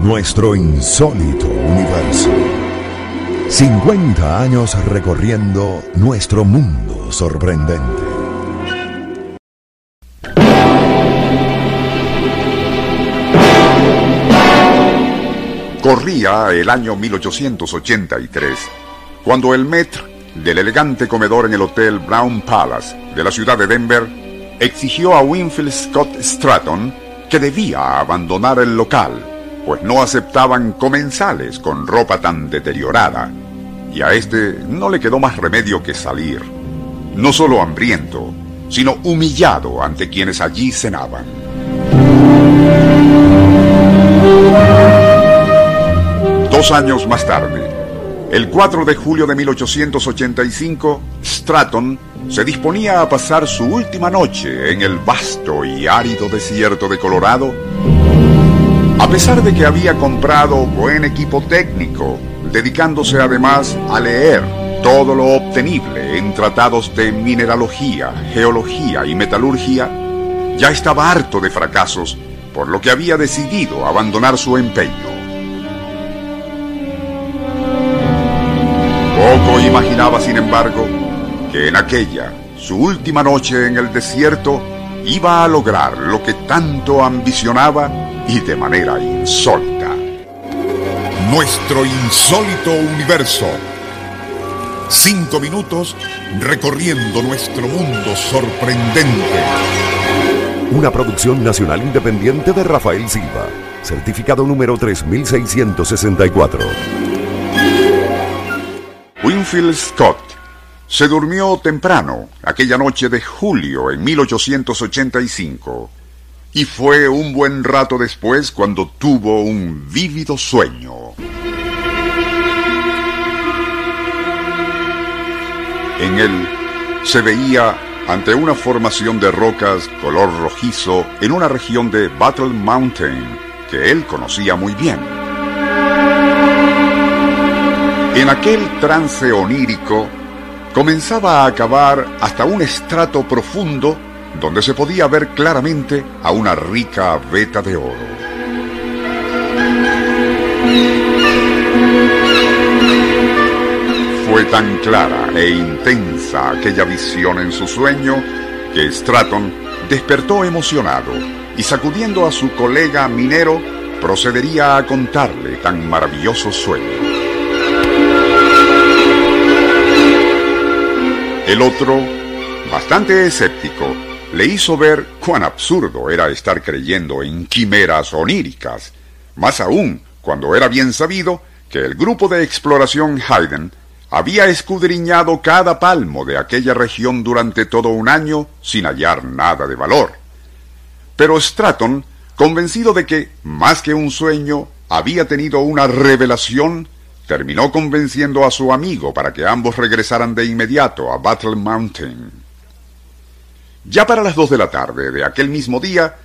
Nuestro insólito universo. 50 años recorriendo nuestro mundo sorprendente. Corría el año 1883, cuando el maître del elegante comedor en el Hotel Brown Palace de la ciudad de Denver exigió a Winfield Scott Stratton que debía abandonar el local, pues no aceptaban comensales con ropa tan deteriorada, y a este no le quedó más remedio que salir, no solo hambriento, sino humillado ante quienes allí cenaban. Dos años más tarde, el 4 de julio de 1885, Stratton se disponía a pasar su última noche en el vasto y árido desierto de Colorado, a pesar de que había comprado buen equipo técnico, dedicándose además a leer todo lo obtenible en tratados de mineralogía, geología y metalurgia, ya estaba harto de fracasos, por lo que había decidido abandonar su empeño. Poco imaginaba, sin embargo, que en aquella, su última noche en el desierto, iba a lograr lo que tanto ambicionaba y de manera insólita. Nuestro insólito universo. Cinco minutos recorriendo nuestro mundo sorprendente. Una producción nacional independiente de Rafael Silva. Certificado número 3664. Winfield Scott se durmió temprano aquella noche de julio en 1885 y fue un buen rato después cuando tuvo un vívido sueño. En él se veía ante una formación de rocas color rojizo en una región de Battle Mountain que él conocía muy bien. En aquel trance onírico comenzaba a acabar hasta un estrato profundo donde se podía ver claramente a una rica veta de oro. Fue tan clara e intensa aquella visión en su sueño que Stratton despertó emocionado y sacudiendo a su colega minero procedería a contarle tan maravilloso sueño. El otro, bastante escéptico, le hizo ver cuán absurdo era estar creyendo en quimeras oníricas, más aún cuando era bien sabido que el grupo de exploración Hayden había escudriñado cada palmo de aquella región durante todo un año sin hallar nada de valor. Pero Stratton, convencido de que, más que un sueño, había tenido una revelación, terminó convenciendo a su amigo para que ambos regresaran de inmediato a Battle Mountain. Ya para las dos de la tarde de aquel mismo día,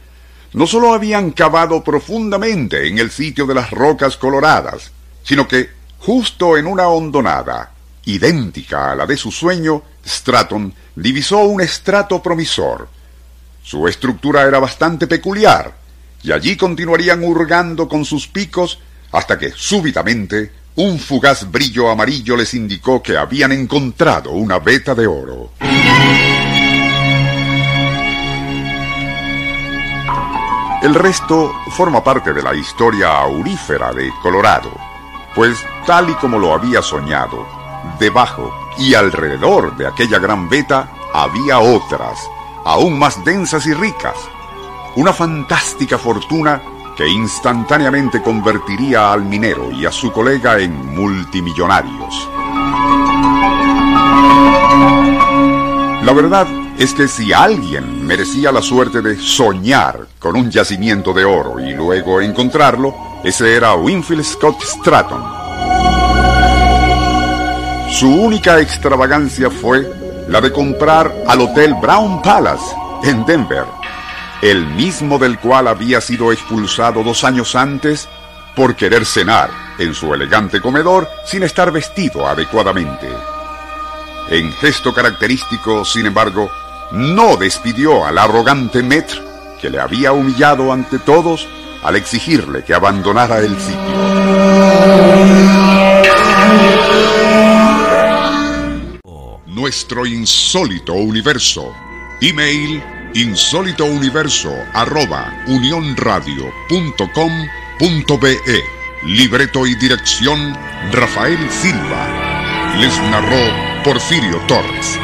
no solo habían cavado profundamente en el sitio de las rocas coloradas, sino que, justo en una hondonada, idéntica a la de su sueño, Stratton divisó un estrato promisor. Su estructura era bastante peculiar, y allí continuarían hurgando con sus picos hasta que súbitamente un fugaz brillo amarillo les indicó que habían encontrado una veta de oro. El resto forma parte de la historia aurífera de Colorado, pues tal y como lo había soñado, debajo y alrededor de aquella gran veta había otras, aún más densas y ricas, una fantástica fortuna que instantáneamente convertiría al minero y a su colega en multimillonarios. La verdad es que si alguien merecía la suerte de soñar con un yacimiento de oro y luego encontrarlo, Ese era Winfield Scott Stratton. Su única extravagancia fue la de comprar al Hotel Brown Palace en Denver, el mismo del cual había sido expulsado dos años antes por querer cenar en su elegante comedor sin estar vestido adecuadamente. En gesto característico, sin embargo, no despidió al arrogante Metr que le había humillado ante todos al exigirle que abandonara el sitio. Nuestro insólito universo. Email insólitouniverso arroba unionradio.com.be Libreto y dirección Rafael Silva. Les narró Porfirio Torres.